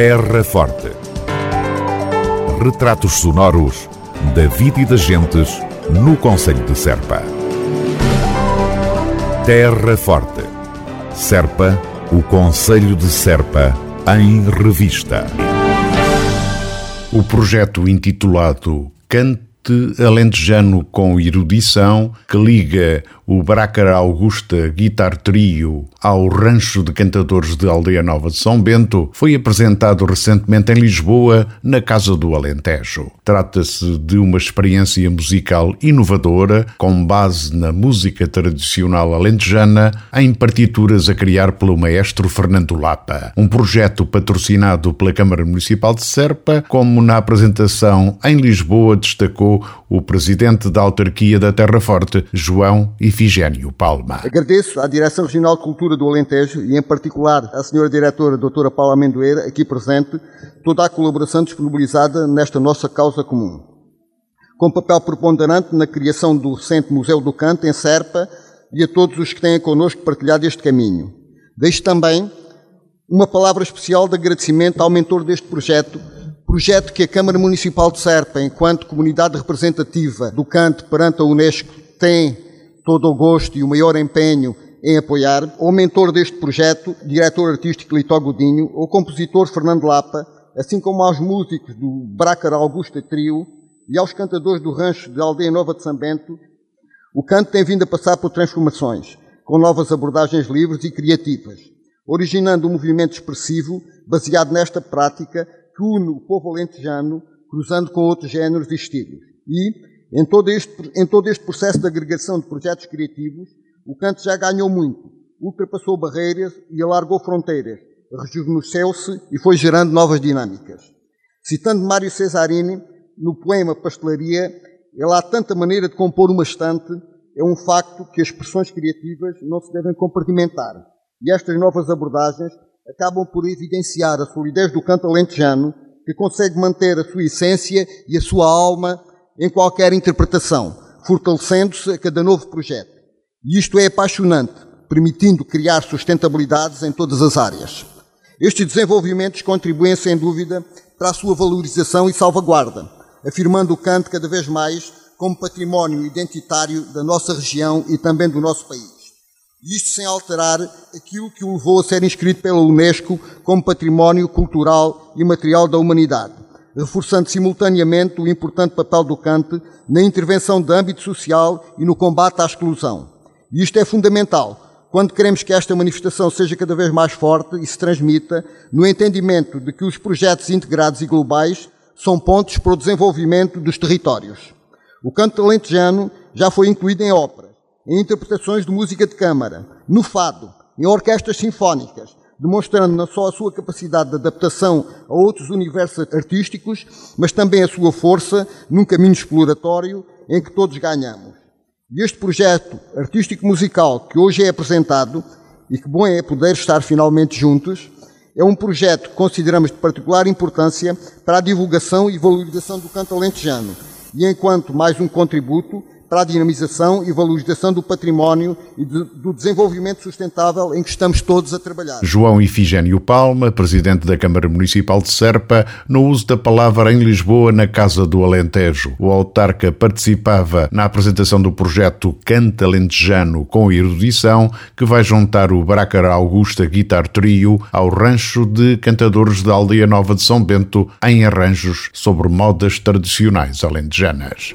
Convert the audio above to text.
Terra Forte. Retratos sonoros da vida e das gentes no Conselho de Serpa. Terra Forte. Serpa, o Conselho de Serpa, em revista. O projeto intitulado Alentejano com erudição que liga o Brácara Augusta Guitar Trio ao Rancho de Cantadores de Aldeia Nova de São Bento foi apresentado recentemente em Lisboa, na Casa do Alentejo. Trata-se de uma experiência musical inovadora, com base na música tradicional alentejana, em partituras a criar pelo maestro Fernando Lapa. Um projeto patrocinado pela Câmara Municipal de Serpa, como na apresentação em Lisboa destacou o presidente da autarquia da Terra Forte, João Ifigênio Palma. Agradeço à Direção Regional de Cultura do Alentejo e, em particular, à Senhora Diretora Doutora Paula Amendoeira, aqui presente, toda a colaboração disponibilizada nesta nossa causa comum. Com papel preponderante na criação do recente Museu do Canto, em Serpa, e a todos os que têm connosco partilhado este caminho. Deixo também uma palavra especial de agradecimento ao mentor deste projeto, projeto que a Câmara Municipal de Serpa, enquanto comunidade representativa do canto perante a Unesco, tem todo o gosto e o maior empenho em apoiar, ao mentor deste projeto, diretor artístico Litó Godinho, ao compositor Fernando Lapa, assim como aos músicos do Brácar Augusta Trio e aos cantadores do rancho de Aldeia Nova de São Bento, o canto tem vindo a passar por transformações, com novas abordagens livres e criativas, originando um movimento expressivo baseado nesta prática que une o povo alentejano, cruzando com outros géneros e estilos. E, em todo, este, em todo este processo de agregação de projetos criativos, o canto já ganhou muito, ultrapassou barreiras e alargou fronteiras, rejuvenesceu-se e foi gerando novas dinâmicas. Citando Mário Cesarini, no poema Pastelaria, ele há tanta maneira de compor uma estante, é um facto que as expressões criativas não se devem compartimentar. E estas novas abordagens acabam por evidenciar a solidez do canto alentejano, que consegue manter a sua essência e a sua alma em qualquer interpretação, fortalecendo-se a cada novo projeto. E isto é apaixonante, permitindo criar sustentabilidades em todas as áreas. Estes desenvolvimentos contribuem, sem dúvida, para a sua valorização e salvaguarda, afirmando o canto cada vez mais como património identitário da nossa região e também do nosso país. Isto sem alterar aquilo que o levou a ser inscrito pela Unesco como património cultural e material da humanidade, reforçando simultaneamente o importante papel do cante na intervenção de âmbito social e no combate à exclusão. E isto é fundamental quando queremos que esta manifestação seja cada vez mais forte e se transmita no entendimento de que os projetos integrados e globais são pontos para o desenvolvimento dos territórios. O canto alentejano já foi incluído em ópera em interpretações de música de câmara, no fado, em orquestras sinfónicas, demonstrando não só a sua capacidade de adaptação a outros universos artísticos, mas também a sua força num caminho exploratório em que todos ganhamos. E este projeto artístico-musical que hoje é apresentado, e que bom é poder estar finalmente juntos, é um projeto que consideramos de particular importância para a divulgação e valorização do canto alentejano, e enquanto mais um contributo para a dinamização e valorização do património e do desenvolvimento sustentável em que estamos todos a trabalhar. João Ifigênio Palma, presidente da Câmara Municipal de Serpa, no uso da palavra em Lisboa na Casa do Alentejo. O autarca participava na apresentação do projeto Canta Alentejano com erudição, que vai juntar o Brácara Augusta Guitar Trio ao rancho de cantadores da Aldeia Nova de São Bento em arranjos sobre modas tradicionais alentejanas.